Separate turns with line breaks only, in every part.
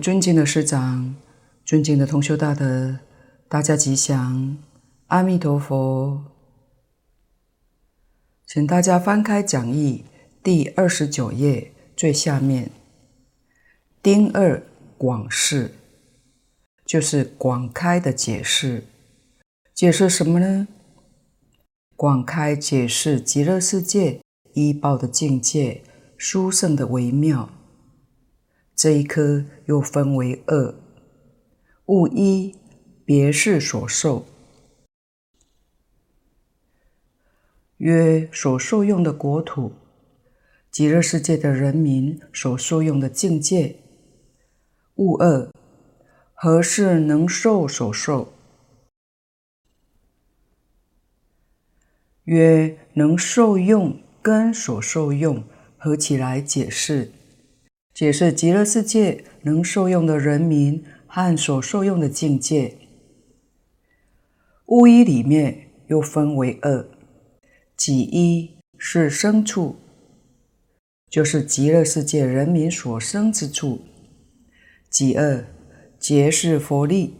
尊敬的师长、尊敬的同修大德，大家吉祥，阿弥陀佛。请大家翻开讲义第二十九页最下面，丁二广释，就是广开的解释。解释什么呢？广开解释极乐世界依报的境界，殊胜的微妙。这一科又分为二：物一，别是所受，约所受用的国土，极乐世界的人民所受用的境界；物二，何事能受所受，约能受用跟所受用合起来解释。解释极乐世界能受用的人民和所受用的境界。物一里面又分为二：己一是生处，就是极乐世界人民所生之处；己二皆是佛力，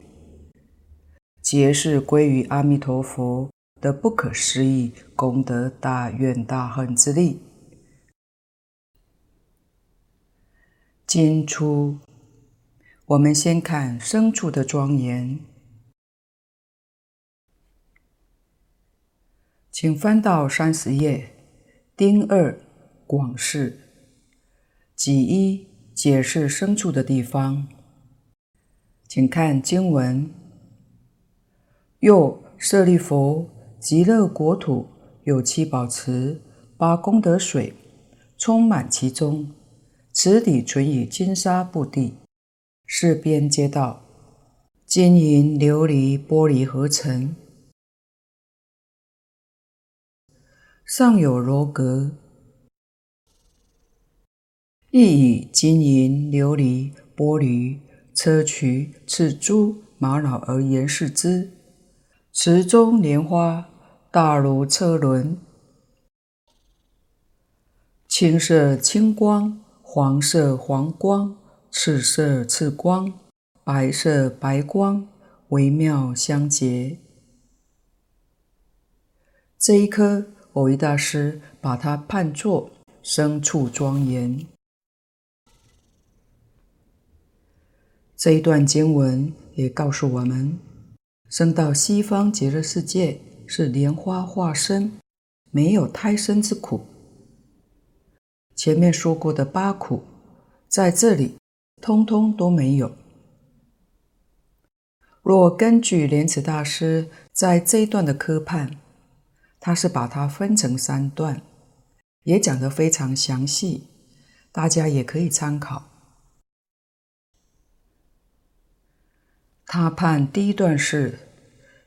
皆是归于阿弥陀佛的不可思议功德大愿大恨之力。今初，我们先看生处的庄严，请翻到三十页，丁二广释，己一解释生处的地方，请看经文：又舍利弗，极乐国土有七宝池，八功德水，充满其中。池底存以金沙布地，四边皆道，金银琉璃玻璃合成，上有楼阁，亦以金银琉璃玻璃砗磲赤珠玛瑙而严饰之。池中莲花大如车轮，青色青光。黄色黄光，赤色赤光，白色白光，微妙相结。这一科，蕅益大师把它判作生处庄严。这一段经文也告诉我们，生到西方极乐世界是莲花化身，没有胎生之苦。前面说过的八苦，在这里通通都没有。若根据莲池大师在这一段的科判，他是把它分成三段，也讲得非常详细，大家也可以参考。他判第一段是：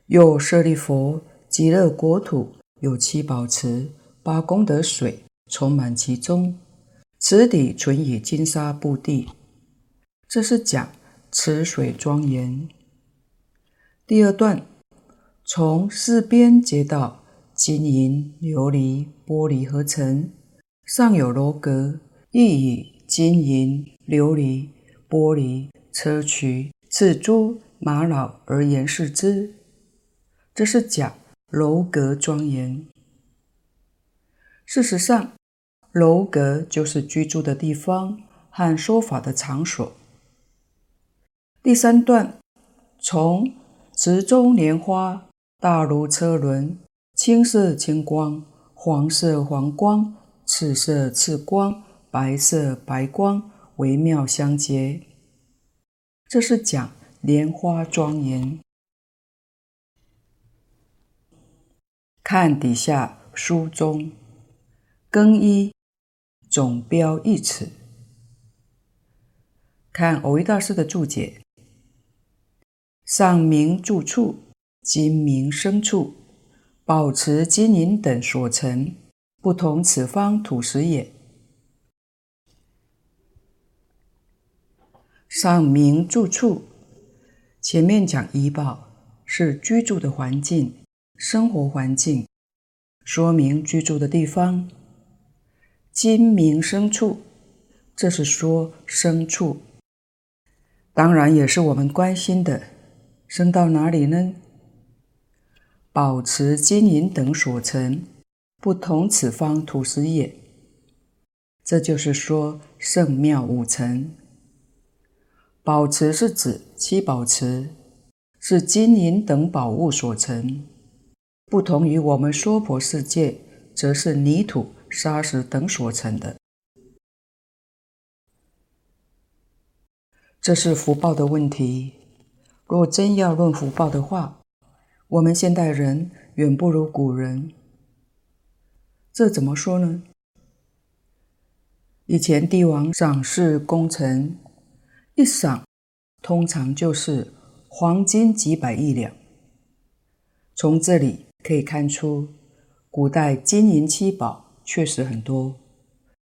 又舍利弗，极乐国土有七宝池，八功德水充满其中。池底存以金沙布地，这是讲池水庄严。第二段从四边皆到，金银琉璃玻璃合成，上有楼阁，亦以金银琉璃玻璃砗磲赤珠玛瑙而言饰之，这是讲楼阁庄严。事实上，楼阁就是居住的地方和说法的场所。第三段从池中莲花大如车轮，青色青光，黄色黄光，赤色赤光，白色白光，微妙相结。这是讲莲花庄严。看底下书中更衣。总标一词，看蕅益大师的注解。上明住处，今明生处，宝池金银等所成，不同此方土石也。上明住处，前面讲依报是居住的环境、生活环境，说明居住的地方。金明生处，这是说生处。当然也是我们关心的，升到哪里呢？宝池金银等所成，不同此方土石也。这就是说，圣妙五层。宝池是指七宝池，是金银等宝物所成，不同于我们娑婆世界，则是泥土、砂石等所成的。这是福报的问题。若真要论福报的话，我们现代人远不如古人。这怎么说呢？以前帝王赏赐功臣，一赏通常就是黄金几百亿两。从这里可以看出，古代金银七宝确实很多，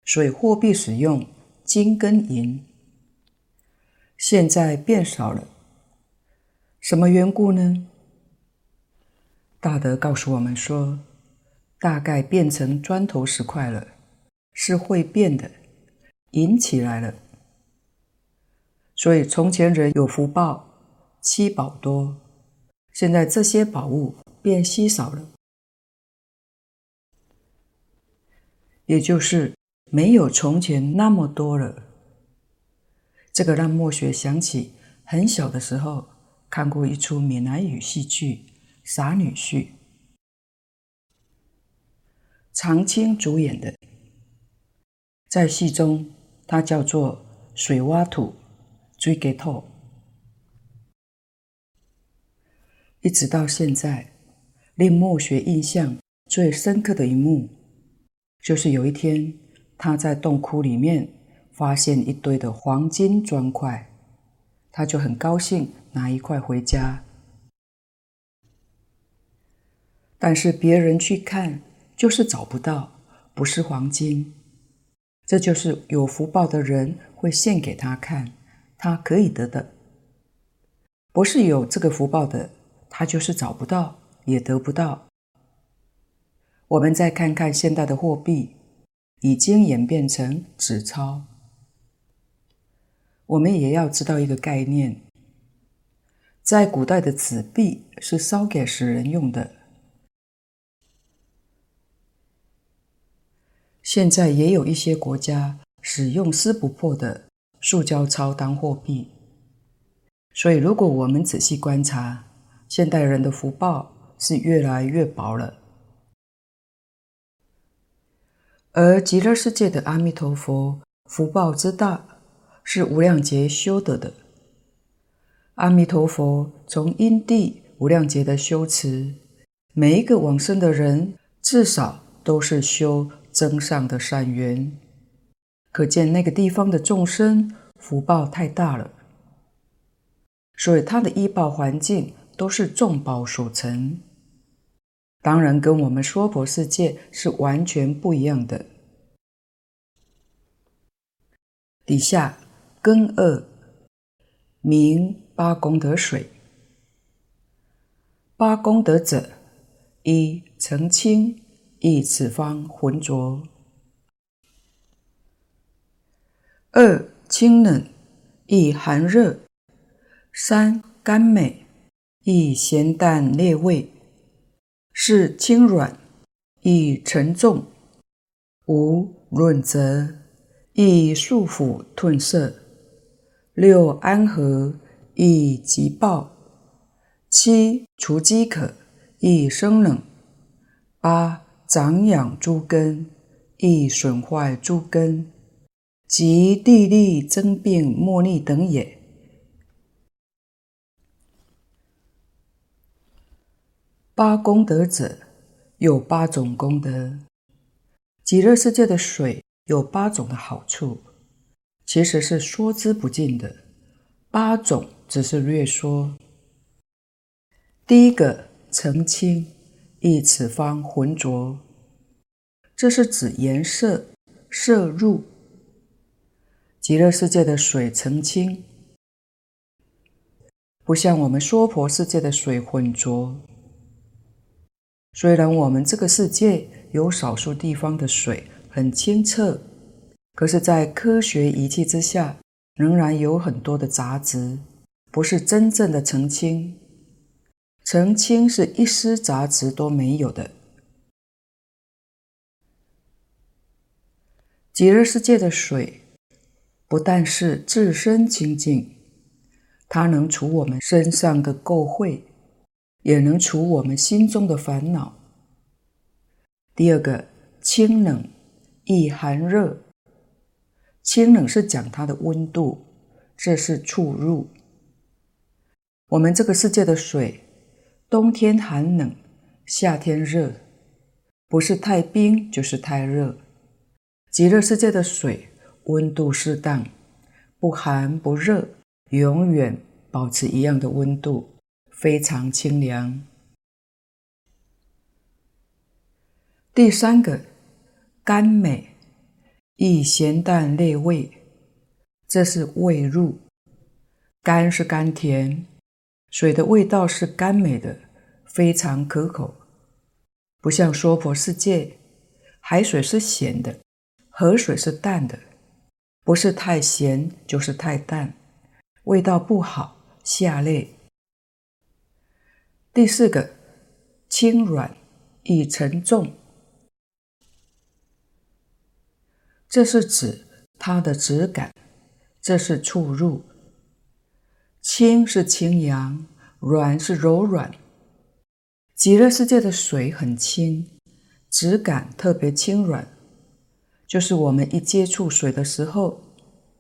所以货币使用金跟银。现在变少了，什么缘故呢？大德告诉我们说，大概变成砖头石块了，是会变的。银起来了，所以从前人有福报，七宝多，现在这些宝物变稀少了，也就是没有从前那么多了。这个让墨学想起很小的时候看过一出闽南语戏剧《傻女婿》，常青主演的，在戏中。他叫做水挖土，追给透。一直到现在，令墨学印象最深刻的一幕，就是有一天他在洞窟里面发现一堆的黄金砖块，他就很高兴拿一块回家，但是别人去看就是找不到，不是黄金。这就是有福报的人会献给他看，他可以得的。不是有这个福报的，他就是找不到，也得不到。我们再看看现代的货币，已经演变成纸钞。我们也要知道一个概念，在古代的纸币是烧给死人用的。现在也有一些国家使用撕不破的塑胶钞当货币，所以如果我们仔细观察，现代人的福报是越来越薄了。而极乐世界的阿弥陀佛福报之大，是无量劫修得的。阿弥陀佛从因地无量劫的修持，每一个往生的人至少都是修。增上的善缘，可见那个地方的众生福报太大了，所以他的依报环境都是众宝所成，当然跟我们娑婆世界是完全不一样的。底下根二名八功德水，八功德者，一澄清。一此方浑浊，二清冷，一寒热，三甘美，一咸淡冽味，是轻软，以沉重，五润泽，以束缚褪色，六安和，以急暴，七除饥渴，一生冷，八。长养诸根，亦损坏诸根，及地利增病莫逆等也。八功德者，有八种功德。极乐世界的水有八种的好处，其实是说之不尽的。八种只是略说。第一个澄清。一此方浑浊，这是指颜色色入。极乐世界的水澄清，不像我们娑婆世界的水浑浊。虽然我们这个世界有少数地方的水很清澈，可是，在科学仪器之下，仍然有很多的杂质，不是真正的澄清。澄清是一丝杂质都没有的。极乐世界的水，不但是自身清净，它能除我们身上的垢秽，也能除我们心中的烦恼。第二个，清冷，易寒热。清冷是讲它的温度，这是触入。我们这个世界的水，冬天寒冷，夏天热，不是太冰就是太热。极乐世界的水。温度适当，不寒不热，永远保持一样的温度，非常清凉。第三个，甘美，易咸淡类味，这是味入。甘是甘甜，水的味道是甘美的，非常可口。不像娑婆世界，海水是咸的，河水是淡的。不是太咸，就是太淡，味道不好，下类。第四个，轻软，易沉重，这是指它的质感，这是触入。轻是轻扬，软是柔软。极乐世界的水很轻，质感特别轻软。就是我们一接触水的时候，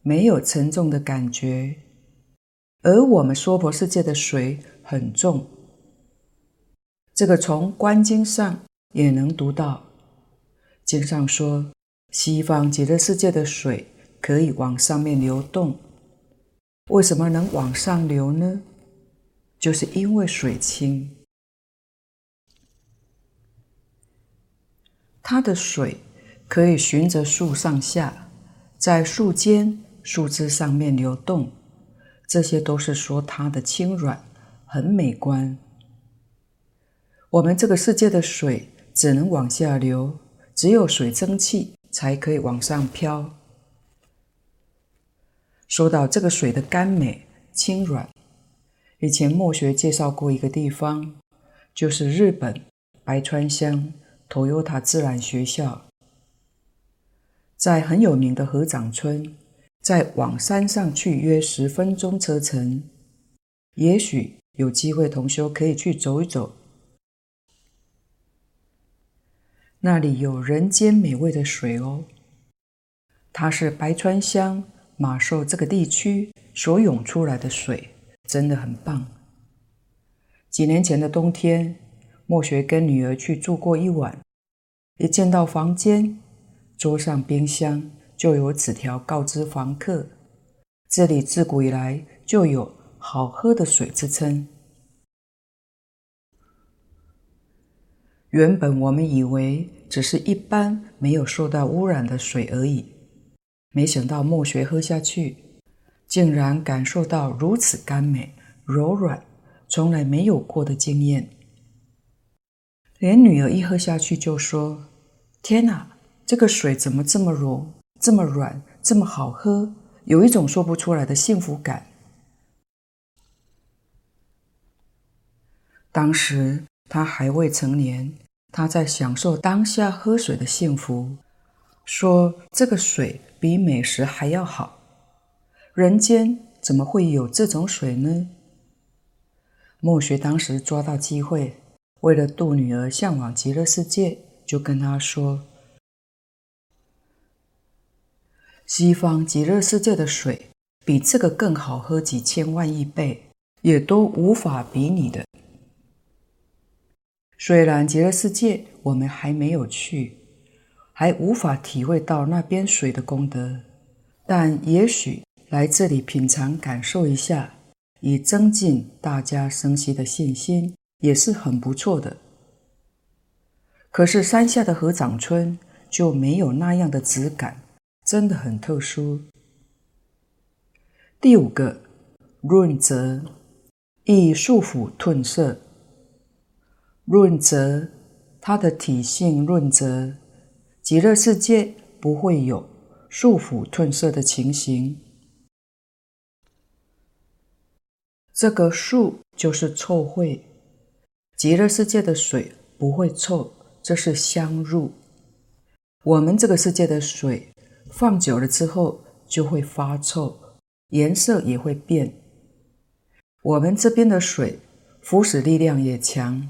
没有沉重的感觉，而我们娑婆世界的水很重。这个从观经上也能读到，经上说，西方极乐世界的水可以往上面流动。为什么能往上流呢？就是因为水清，它的水。可以循着树上下，在树间、树枝上面流动，这些都是说它的轻软，很美观。我们这个世界的水只能往下流，只有水蒸气才可以往上飘。说到这个水的甘美、轻软，以前墨学介绍过一个地方，就是日本白川乡 Toyota 自然学校。在很有名的河掌村，再往山上去约十分钟车程。也许有机会，同修可以去走一走。那里有人间美味的水哦，它是白川乡马寿这个地区所涌出来的水，真的很棒。几年前的冬天，莫学跟女儿去住过一晚，一见到房间。桌上冰箱就有纸条告知房客，这里自古以来就有好喝的水之称。原本我们以为只是一般没有受到污染的水而已，没想到墨学喝下去，竟然感受到如此甘美、柔软，从来没有过的经验。连女儿一喝下去就说：“天哪！”这个水怎么这么柔、这么软、这么好喝？有一种说不出来的幸福感。当时他还未成年，他在享受当下喝水的幸福，说这个水比美食还要好。人间怎么会有这种水呢？墨学当时抓到机会，为了度女儿向往极乐世界，就跟她说。西方极乐世界的水比这个更好喝几千万亿倍，也都无法比拟的。虽然极乐世界我们还没有去，还无法体会到那边水的功德，但也许来这里品尝感受一下，以增进大家生息的信心，也是很不错的。可是山下的合掌村就没有那样的质感。真的很特殊。第五个，润泽，易束缚褪色。润泽，它的体性润泽，极乐世界不会有束缚褪色的情形。这个束就是臭秽。极乐世界的水不会臭，这是香入。我们这个世界的水放久了之后就会发臭，颜色也会变。我们这边的水腐蚀力量也强，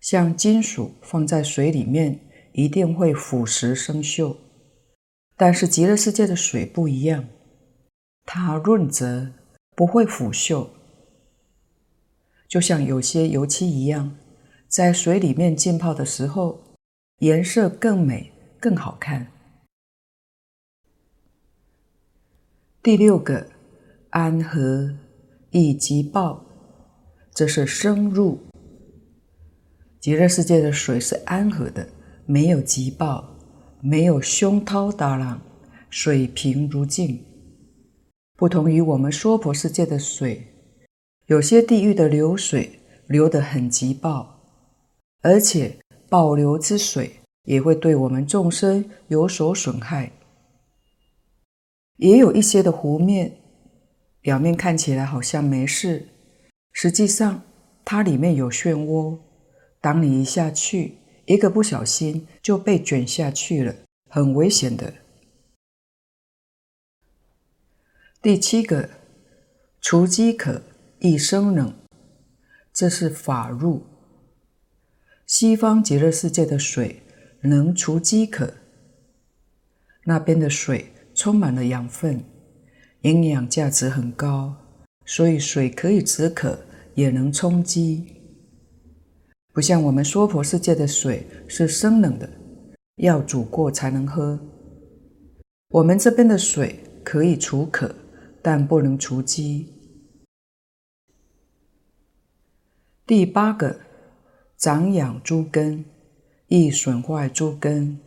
像金属放在水里面一定会腐蚀生锈，但是极乐世界的水不一样，它润泽，不会腐锈，就像有些油漆一样，在水里面浸泡的时候，颜色更美。更好看。第六个，安和以及报，这是生入。极乐世界的水是安和的，没有急爆，没有凶涛大浪，水平如镜。不同于我们娑婆世界的水，有些地狱的流水流得很急爆，而且暴流之水。也会对我们众生有所损害。也有一些的湖面，表面看起来好像没事，实际上它里面有漩涡。当你一下去，一个不小心就被卷下去了，很危险的。第七个，除饥渴，易生冷，这是法入。西方极乐世界的水。能除饥渴，那边的水充满了养分，营养价值很高，所以水可以止渴，也能充饥。不像我们娑婆世界的水是生冷的，要煮过才能喝。我们这边的水可以除渴，但不能除饥。第八个，长养诸根。易损坏诸根，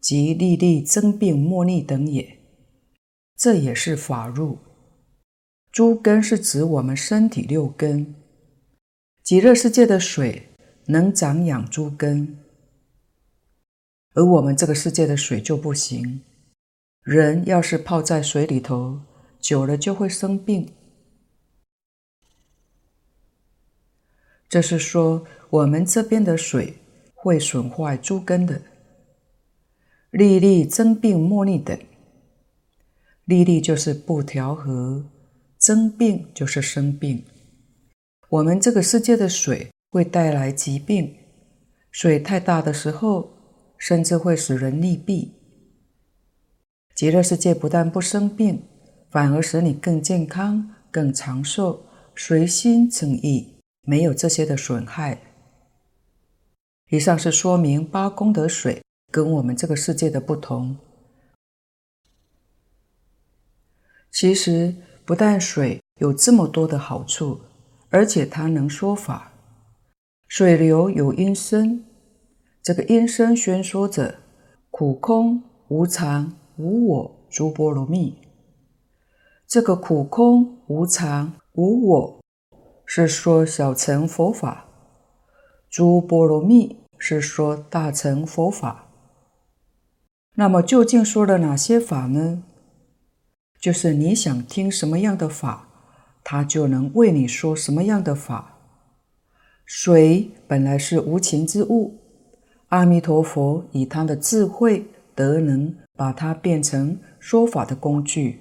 及历历增病莫逆等也。这也是法入。诸根是指我们身体六根。极乐世界的水能长养诸根，而我们这个世界的水就不行。人要是泡在水里头，久了就会生病。这是说我们这边的水。会损坏诸根的，历历增病莫逆等。历历就是不调和，增病就是生病。我们这个世界的水会带来疾病，水太大的时候，甚至会使人溺毙。极乐世界不但不生病，反而使你更健康、更长寿，随心称意，没有这些的损害。以上是说明八功德水跟我们这个世界的不同。其实不但水有这么多的好处，而且它能说法。水流有音声，这个音声宣说着苦空无常无我诸波罗蜜。这个苦空无常无我是说小乘佛法。诸波罗蜜是说大乘佛法，那么究竟说了哪些法呢？就是你想听什么样的法，他就能为你说什么样的法。水本来是无情之物，阿弥陀佛以他的智慧德能，把它变成说法的工具，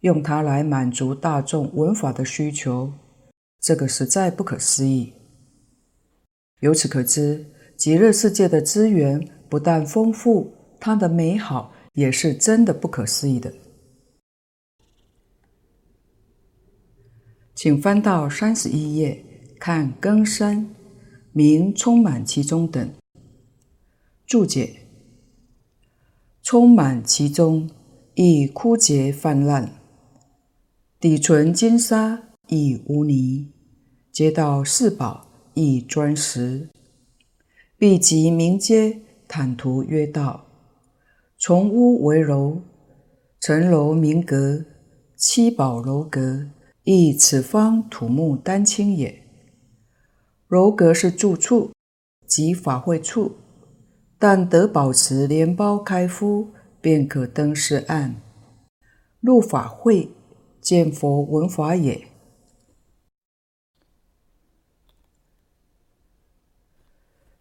用它来满足大众闻法的需求，这个实在不可思议。由此可知，极乐世界的资源不但丰富，它的美好也是真的不可思议的。请翻到三十一页，看更深，明充满其中等。注解：充满其中，亦枯竭泛滥；底存金沙，亦污泥，皆道四宝。亦砖石，毕及名阶，坦途曰道。从屋为楼，城楼名阁，七宝楼阁，亦此方土木丹青也。柔阁是住处，即法会处，但得保持莲包开敷，便可登示岸，入法会，见佛闻法也。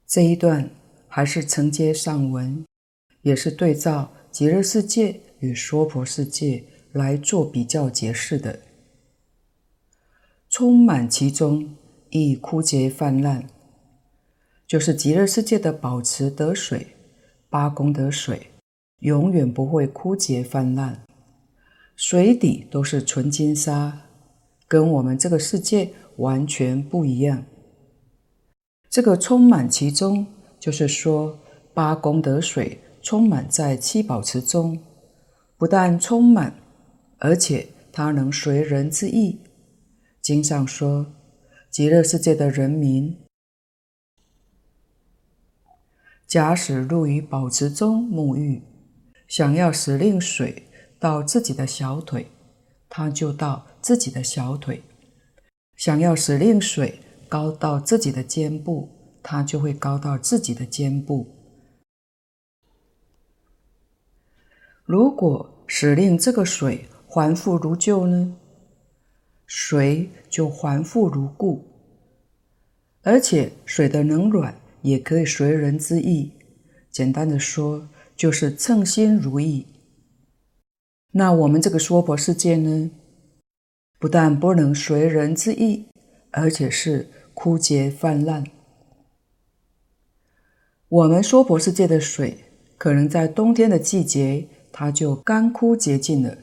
这一段还是承接上文，也是对照极乐世界与娑婆世界来做比较解释的。充满其中亦枯竭泛滥，就是极乐世界的宝池得水，八功德水，永远不会枯竭泛滥，水底都是纯金沙，跟我们这个世界完全不一样。这个充满其中，就是说八功德水充满在七宝池中，不但充满，而且它能随人之意。经上说，极乐世界的人民，假使入于宝池中沐浴，想要使令水到自己的小腿，他就到自己的小腿；想要使令水高到自己的肩部，他就会高到自己的肩部。如果使令这个水还复如旧呢？水就还复如故，而且水的冷暖也可以随人之意。简单的说，就是称心如意。那我们这个娑婆世界呢，不但不能随人之意，而且是枯竭泛滥。我们娑婆世界的水，可能在冬天的季节，它就干枯竭尽了。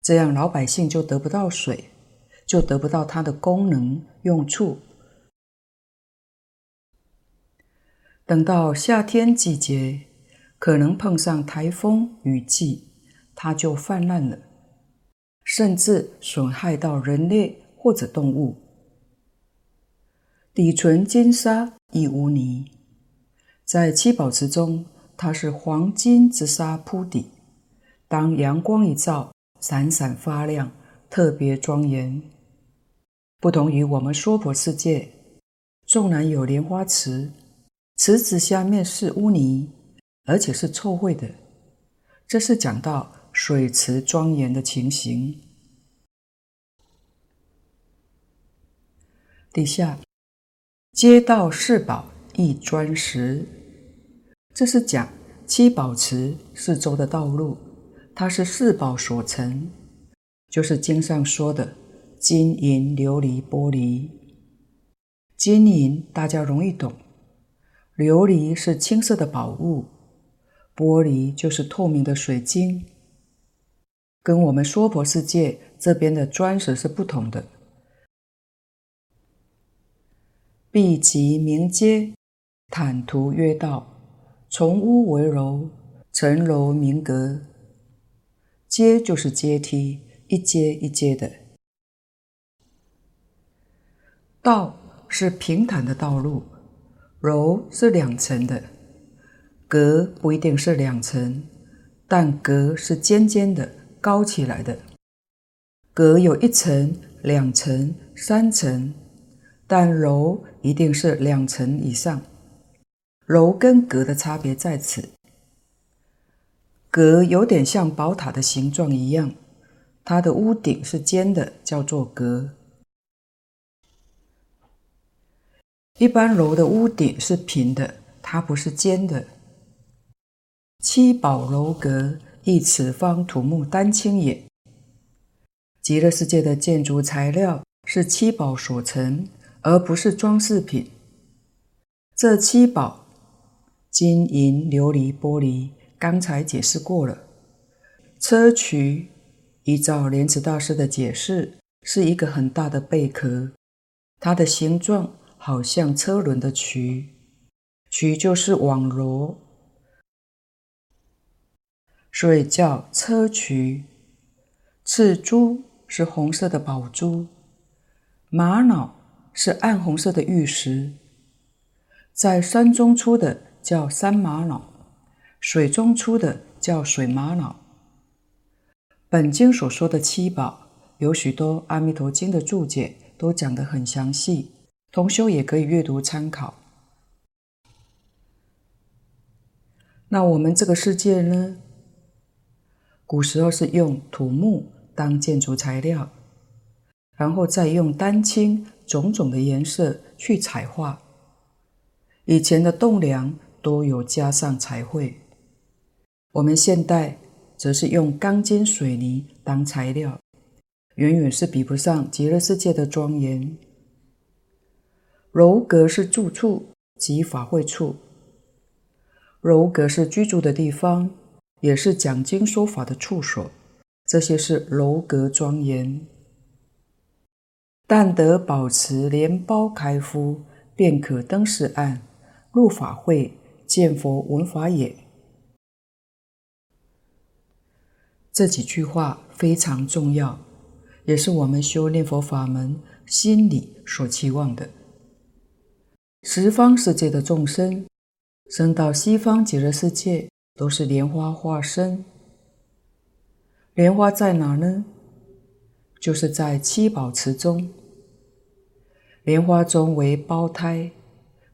这样老百姓就得不到水，就得不到它的功能用处。等到夏天季节，可能碰上台风雨季，它就泛滥了，甚至损害到人类或者动物。底纯金沙亦污泥，在七宝池中，它是黄金之沙铺底，当阳光一照，闪闪发亮，特别庄严。不同于我们娑婆世界，纵然有莲花池，池子下面是污泥，而且是臭秽的。这是讲到水池庄严的情形。底下，街道四宝一砖石，这是讲七宝池四周的道路。它是四宝所成，就是经上说的金银琉璃玻璃。金银大家容易懂，琉璃是青色的宝物，玻璃就是透明的水晶。跟我们娑婆世界这边的砖石是不同的。壁极明阶，坦途曰道，从屋为楼，层楼明阁。阶就是阶梯，一阶一阶的。道是平坦的道路，楼是两层的，阁不一定是两层，但阁是尖尖的、高起来的。阁有一层、两层、三层，但楼一定是两层以上。楼跟阁的差别在此。阁有点像宝塔的形状一样，它的屋顶是尖的，叫做阁。一般楼的屋顶是平的，它不是尖的。七宝楼阁，亦此方土木丹青也。极乐世界的建筑材料是七宝所成，而不是装饰品。这七宝：金银琉璃玻璃。刚才解释过了，砗磲依照莲池大师的解释，是一个很大的贝壳，它的形状好像车轮的磲，磲就是网罗，所以叫硨磲。赤珠是红色的宝珠，玛瑙是暗红色的玉石，在山中出的叫山玛瑙。水中出的叫水玛瑙。本经所说的七宝，有许多《阿弥陀经》的注解都讲得很详细，同修也可以阅读参考。那我们这个世界呢？古时候是用土木当建筑材料，然后再用丹青种种的颜色去彩画，以前的栋梁都有加上彩绘，我们现代则是用钢筋水泥当材料，远远是比不上极乐世界的庄严。楼阁是住处及法会处，楼阁是居住的地方，也是讲经说法的处所，这些是楼阁庄严。但得保持莲苞开敷，便可登是岸，入法会，见佛闻法也。这几句话非常重要，也是我们修念佛法门心里所期望的。十方世界的众生，生到西方极乐世界，都是莲花化身。莲花在哪呢？就是在七宝池中。莲花中为胞胎，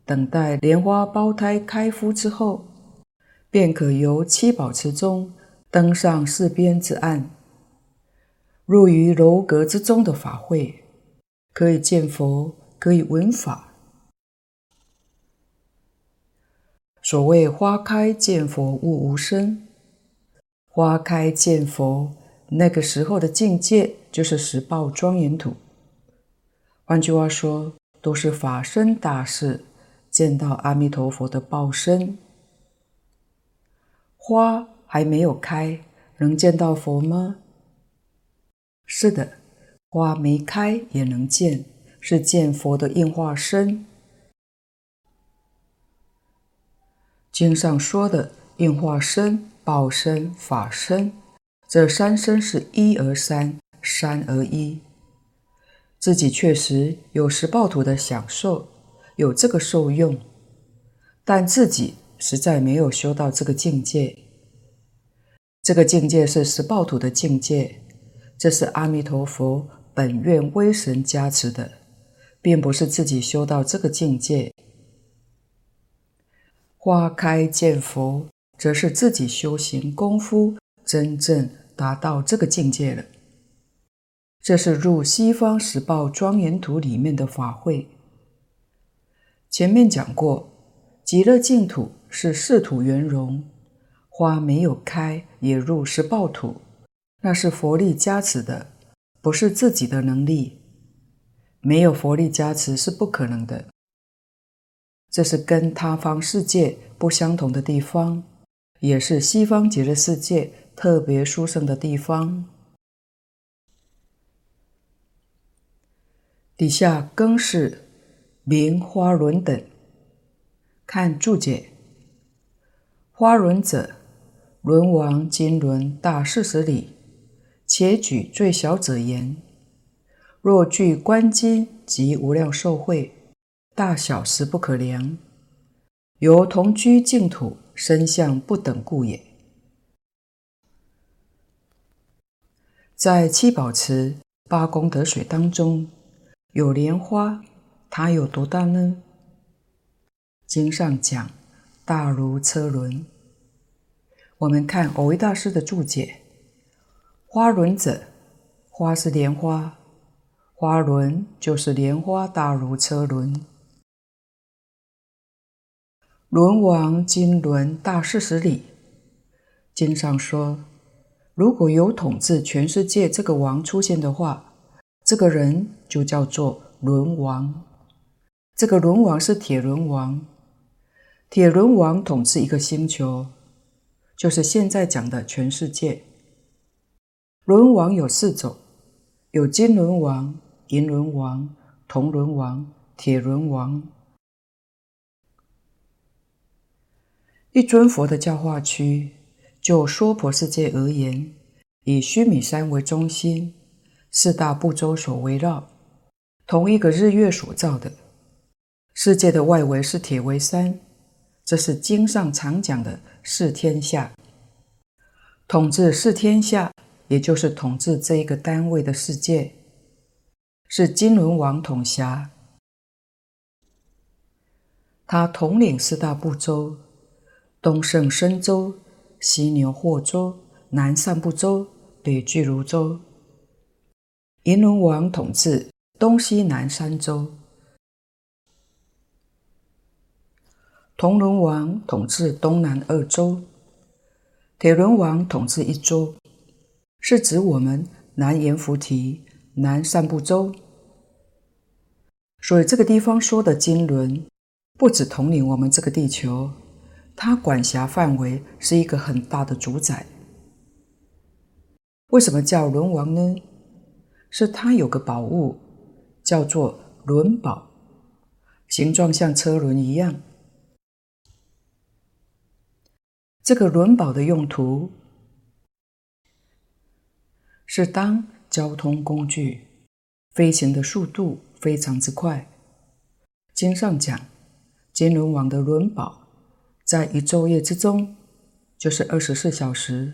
等待莲花胞胎开敷之后，便可由七宝池中登上四边之岸，入于楼阁之中的法会，可以见佛，可以闻法。所谓花开见佛悟无生，花开见佛那个时候的境界，就是十报庄严土。换句话说，都是法身大士见到阿弥陀佛的报身。花还没有开，能见到佛吗？是的，花没开也能见，是见佛的应化身。经上说的应化身、报身、法身，这三身是一而三，三而一。自己确实有十报土的享受，有这个受用，但自己实在没有修到这个境界。这个境界是十报土的境界，这是阿弥陀佛本愿威神加持的，并不是自己修到这个境界。花开见佛，则是自己修行功夫真正达到这个境界了。这是入西方十报庄严土里面的法会。前面讲过，极乐净土是四土圆融，花没有开也入十报土，那是佛力加持的，不是自己的能力。没有佛力加持是不可能的。这是跟他方世界不相同的地方，也是西方极乐世界特别殊胜的地方。底下更是名花轮等，看注解。花轮者，轮王金轮大四十里，且举最小者言：若具观金及无量寿会，大小实不可量，由同居净土身相不等故也。在七宝池八功德水当中。有莲花，它有多大呢？经上讲，大如车轮。我们看蕅益大师的注解：花轮者，花是莲花，花轮就是莲花大如车轮。轮王金轮大四十里。经上说，如果有统治全世界这个王出现的话。这个人就叫做轮王，这个轮王是铁轮王，铁轮王统治一个星球，就是现在讲的全世界。轮王有四种，有金轮王、银轮王、铜轮王、铁轮王。一尊佛的教化区，就娑婆世界而言，以须弥山为中心。四大部洲所围绕，同一个日月所造的世界的外围是铁围山，这是经上常讲的四天下。统治四天下，也就是统治这一个单位的世界，是金轮王统辖。他统领四大部洲：东胜神州、西牛货洲、南赡部洲、北俱卢洲。银轮王统治东西南三洲，铜轮王统治东南二州，铁轮王统治一州，是指我们南阎浮提、南赡部洲。所以这个地方说的金轮，不只统领我们这个地球，它管辖范围是一个很大的主宰。为什么叫轮王呢？是它有个宝物，叫做轮宝，形状像车轮一样。这个轮宝的用途是当交通工具，飞行的速度非常之快。经上讲，金轮王的轮宝在一昼夜之中，就是二十四小时。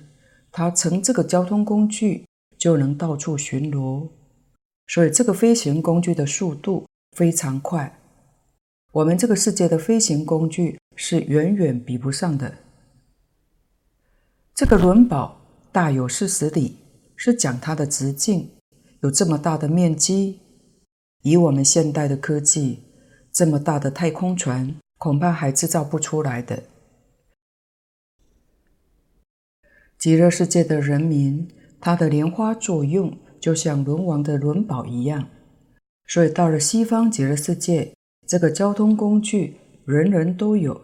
他乘这个交通工具就能到处巡逻，所以这个飞行工具的速度非常快。我们这个世界的飞行工具是远远比不上的。这个轮宝大有四十里，是讲它的直径有这么大的面积。以我们现代的科技，这么大的太空船恐怕还制造不出来的。极乐世界的人民，他的莲花作用就像轮王的轮宝一样，所以到了西方极乐世界，这个交通工具人人都有，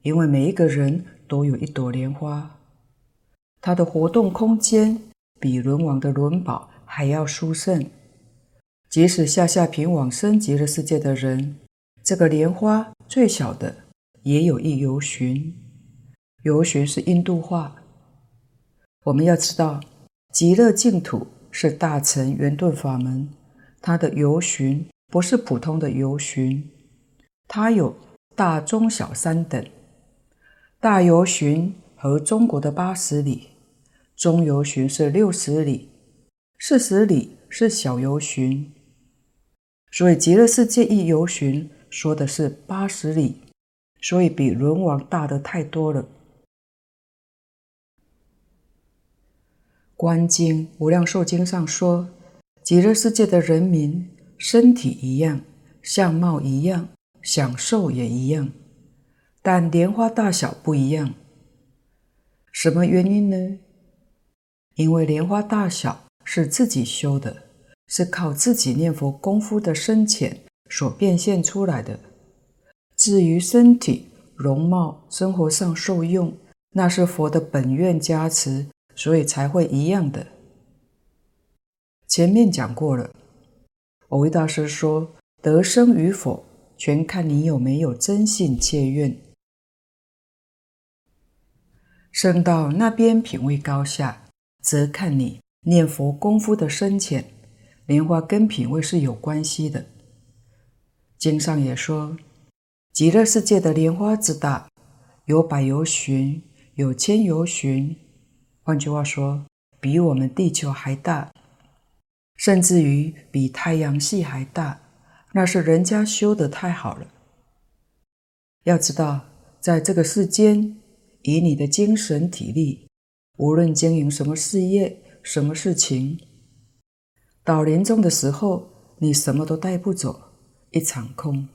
因为每一个人都有一朵莲花，它的活动空间比轮王的轮宝还要殊胜。即使下下品往生极乐世界的人，这个莲花最小的也有一游巡，游巡是印度话。我们要知道，极乐净土是大乘圆顿法门，它的游巡不是普通的游巡，它有大、中、小三等。大游巡和中国的八十里，中游巡是六十里，四十里是小游巡。所以极乐世界一游巡说的是八十里，所以比轮王大的太多了。观经无量寿经上说，极乐世界的人民身体一样，相貌一样，享受也一样，但莲花大小不一样。什么原因呢？因为莲花大小是自己修的，是靠自己念佛功夫的深浅所变现出来的。至于身体、容貌、生活上受用，那是佛的本愿加持。所以才会一样的。前面讲过了，蕅益大师说：“得生与否，全看你有没有真信切愿。生到那边品位高下，则看你念佛功夫的深浅。莲花跟品位是有关系的。经上也说，极乐世界的莲花之大，有百由旬，有千由旬。”换句话说，比我们地球还大，甚至于比太阳系还大，那是人家修得太好了。要知道，在这个世间，以你的精神体力，无论经营什么事业、什么事情，到临终的时候，你什么都带不走，一场空。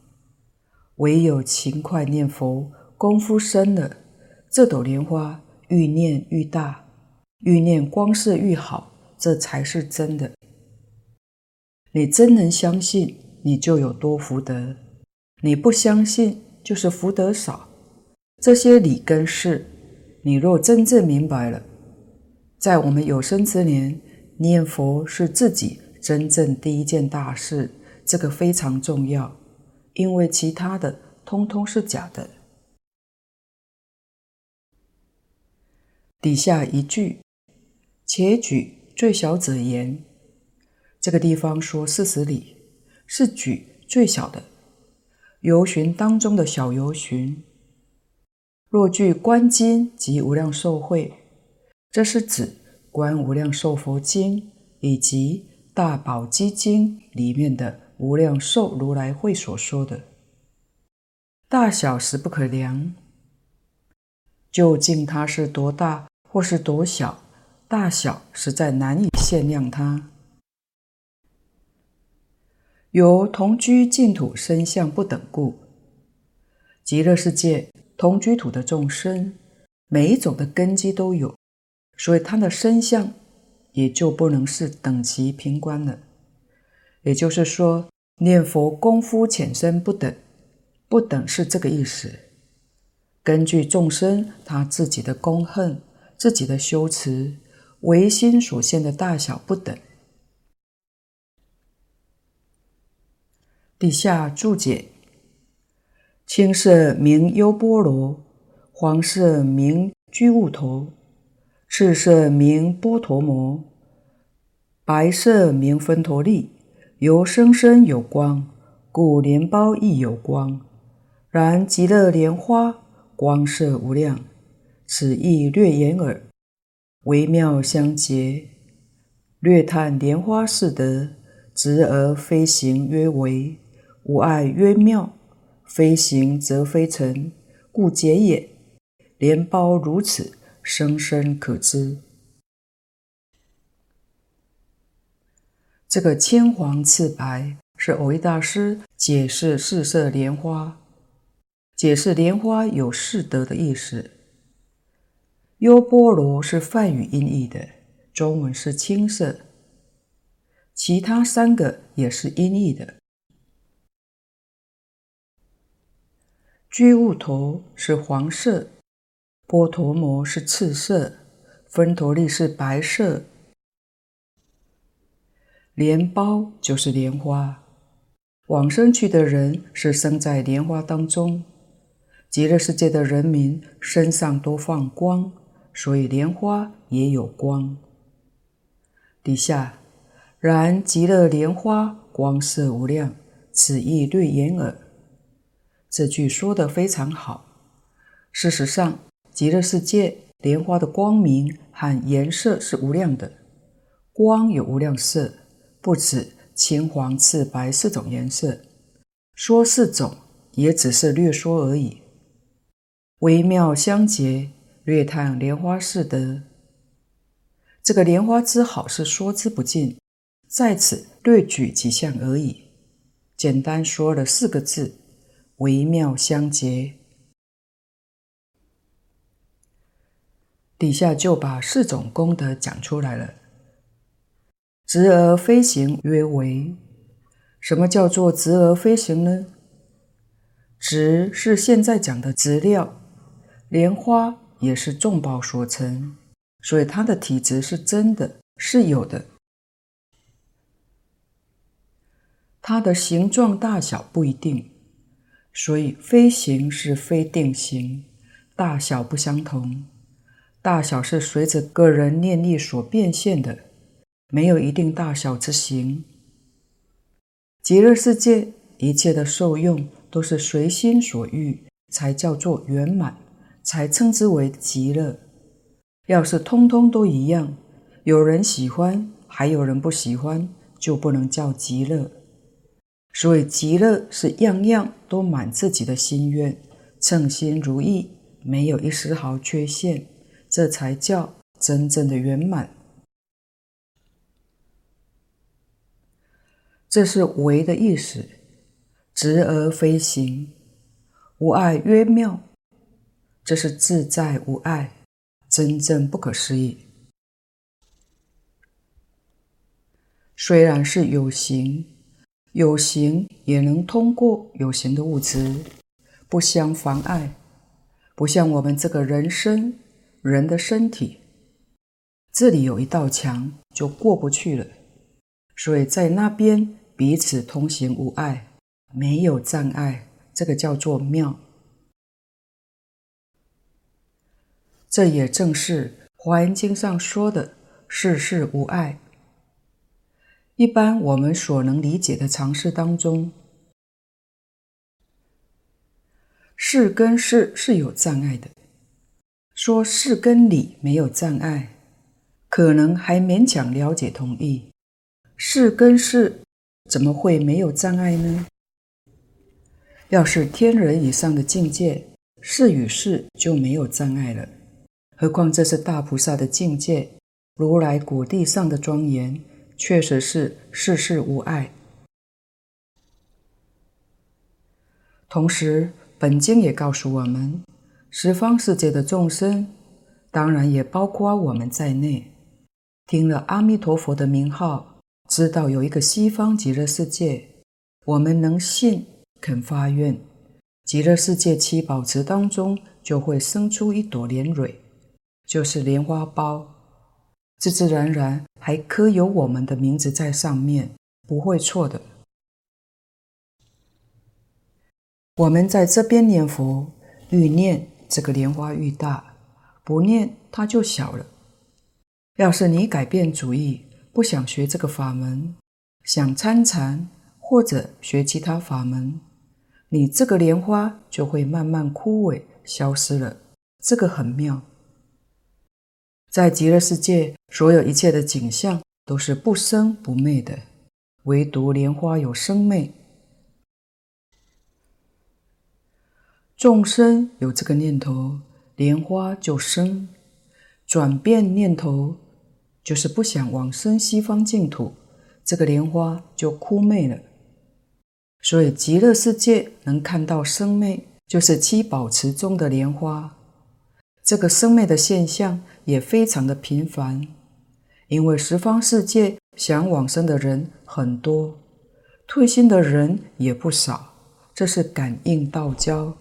唯有勤快念佛，功夫深了，这朵莲花愈念愈大。欲念光色愈好，这才是真的。你真能相信，你就有多福德；你不相信，就是福德少。这些理跟事，你若真正明白了，在我们有生之年，念佛是自己真正第一件大事，这个非常重要，因为其他的通通是假的。底下一句。且举最小者言，这个地方说四十里是举最小的由旬当中的小由旬。若据观经及无量寿会，这是指观无量寿佛经以及大宝积经里面的无量寿如来会所说的大小实不可量，究竟它是多大或是多小？大小实在难以限量它，由同居净土身相不等故。极乐世界同居土的众生，每一种的根基都有，所以他的身相也就不能是等级平观了。也就是说，念佛功夫浅深不等，不等是这个意思。根据众生他自己的功恨、自己的修持、唯心所现的大小不等。底下注解：青色名优波罗，黄色名居物头，赤色名波陀摩，白色名分陀利。由生生有光，故莲苞亦有光。然极乐莲花光色无量，此亦略言耳。微妙相结，略叹莲花四德：执而飞行曰为，无碍曰妙，飞行则非成，故结也。莲苞如此，生生可知。这个青黄赤白是蕅益大师解释四色莲花，解释莲花有四德的意思。优波罗是梵语音译的，中文是青色，其他三个也是音译的。居物头是黄色，波陀摩是赤色，分陀利是白色。莲苞就是莲花，往生去的人是生在莲花当中。极乐世界的人民身上都放光，所以莲花也有光。底下，然极乐莲花光色无量，此意对眼耳。这句说得非常好。事实上，极乐世界莲花的光明和颜色是无量的，光有无量色。不止青黄赤白四种颜色，说四种也只是略说而已。微妙相结，略叹莲花四德。这个莲花之好是说之不尽，在此略举几项而已。简单说了四个字：微妙相结。底下就把四种功德讲出来了。执而飞行曰为。什么叫做直而飞行呢？直是现在讲的直料，莲花也是众宝所成，所以它的体质是真的，是有的。它的形状大小不一定，所以非行是非定行，大小不相同。大小是随着个人念力所变现的。没有一定大小之形。极乐世界一切的受用都是随心所欲，才叫做圆满，才称之为极乐。要是通通都一样，有人喜欢，还有人不喜欢，就不能叫极乐。所以极乐是样样都满自己的心愿，称心如意，没有一丝毫缺陷，这才叫真正的圆满。这是为的意思，执而非行，无碍曰妙。这是自在无碍，真正不可思议。虽然是有形，有形也能通过有形的物质，不相妨碍。不像我们这个人身，人的身体，这里有一道墙，就过不去了。所以在那边。彼此通行无碍，没有障碍，这个叫做妙。这也正是《华严经》上说的“事事无碍”。一般我们所能理解的常识当中，事跟事是有障碍的。说事跟理没有障碍，可能还勉强了解同意。事跟事。怎么会没有障碍呢？要是天人以上的境界，事与事就没有障碍了。何况这是大菩萨的境界，如来果地上的庄严，确实是世事无碍。同时，本经也告诉我们，十方世界的众生，当然也包括我们在内，听了阿弥陀佛的名号，知道有一个西方极乐世界，我们能信肯发愿，极乐世界七宝池当中就会生出一朵莲蕊，就是莲花苞，自自然然还刻有我们的名字在上面，不会错的。我们在这边念佛，愈念这个莲花愈大，不念它就小了。要是你改变主意，不想学这个法门，想参禅或者学其他法门，你这个莲花就会慢慢枯萎消失了。这个很妙。在极乐世界，所有一切的景象都是不生不灭的，唯独莲花有生灭。众生有这个念头，莲花就生；转变念头，就是不想往生西方净土，这个莲花就枯灭了。所以极乐世界能看到生灭，就是七宝池中的莲花。这个生灭的现象也非常的频繁，因为十方世界想往生的人很多，退心的人也不少，这是感应道交。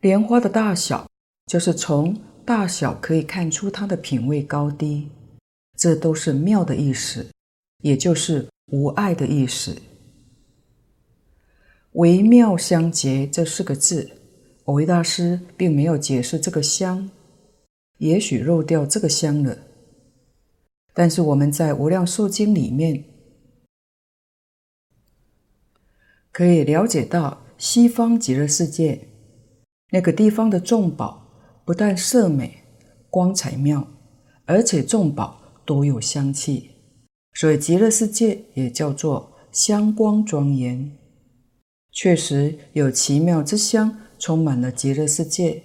莲花的大小，就是从大小可以看出它的品位高低，这都是妙的意思，也就是无碍的意思。微妙相结这四个字，维大师并没有解释这个香，也许漏掉这个香了。但是我们在《无量寿经》里面可以了解到西方极乐世界。那个地方的众宝不但色美、光彩妙，而且众宝都有香气，所以极乐世界也叫做香光庄严。确实有奇妙之香充满了极乐世界，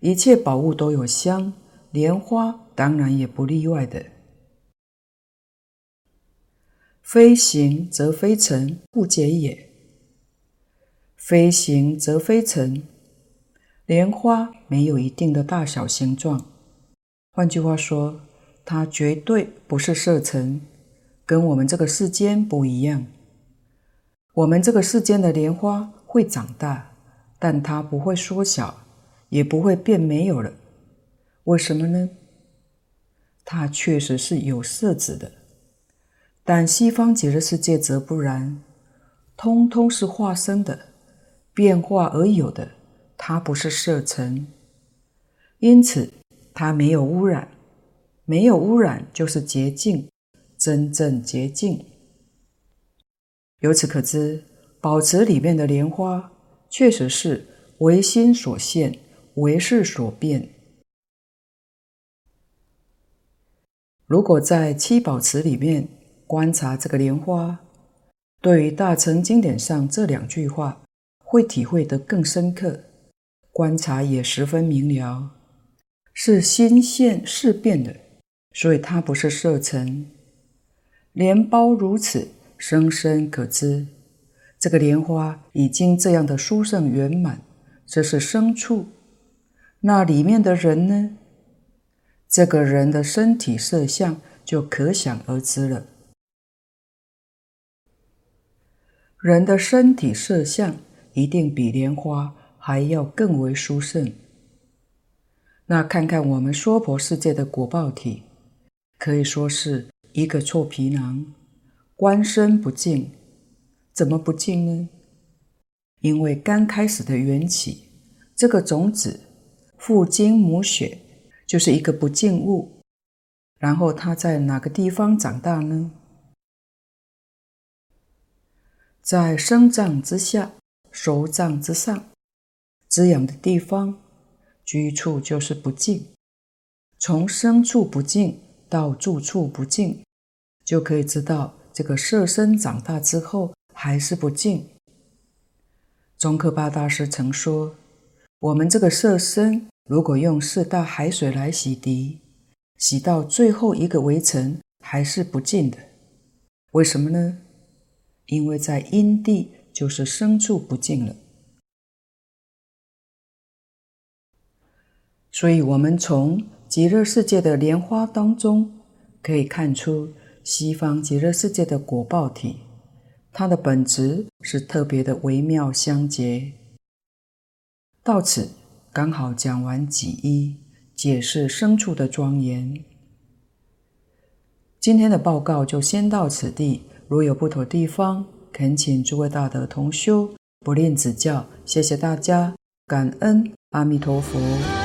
一切宝物都有香，莲花当然也不例外的。非行则非尘，不解也。非行则非尘。莲花没有一定的大小形状，换句话说，它绝对不是色尘，跟我们这个世间不一样。我们这个世间的莲花会长大，但它不会缩小，也不会变没有了。为什么呢？它确实是有色质的，但西方极乐世界则不然，通通是化生的，变化而有的。它不是色尘，因此它没有污染。没有污染就是洁净，真正洁净。由此可知，宝池里面的莲花确实是唯心所现，唯事所变。如果在七宝池里面观察这个莲花，对于大乘经典上这两句话，会体会得更深刻。观察也十分明了，是心现事变的，所以它不是色尘。莲苞如此，生生可知。这个莲花已经这样的殊胜圆满，这是生处。那里面的人呢？这个人的身体色相就可想而知了。人的身体色相一定比莲花。还要更为殊胜。那看看我们娑婆世界的果报体，可以说是一个臭皮囊，观身不净。怎么不净呢？因为刚开始的缘起，这个种子父精母血，就是一个不净物。然后它在哪个地方长大呢？在生长之下，熟脏之上。滋养的地方，居处就是不净。从生处不净到住处不净，就可以知道这个色身长大之后还是不净？中科巴大师曾说，我们这个色身如果用四大海水来洗涤，洗到最后一个围城还是不尽的。为什么呢？因为在阴地就是深处不尽了。所以我们从极乐世界的莲花当中可以看出西方极乐世界的果报体。它的本质是特别的微妙相结。到此刚好讲完己一，解释牲畜的庄严。今天的报告就先到此地，如有不妥地方，恳请诸位大德同修不吝指教。谢谢大家，感恩阿弥陀佛。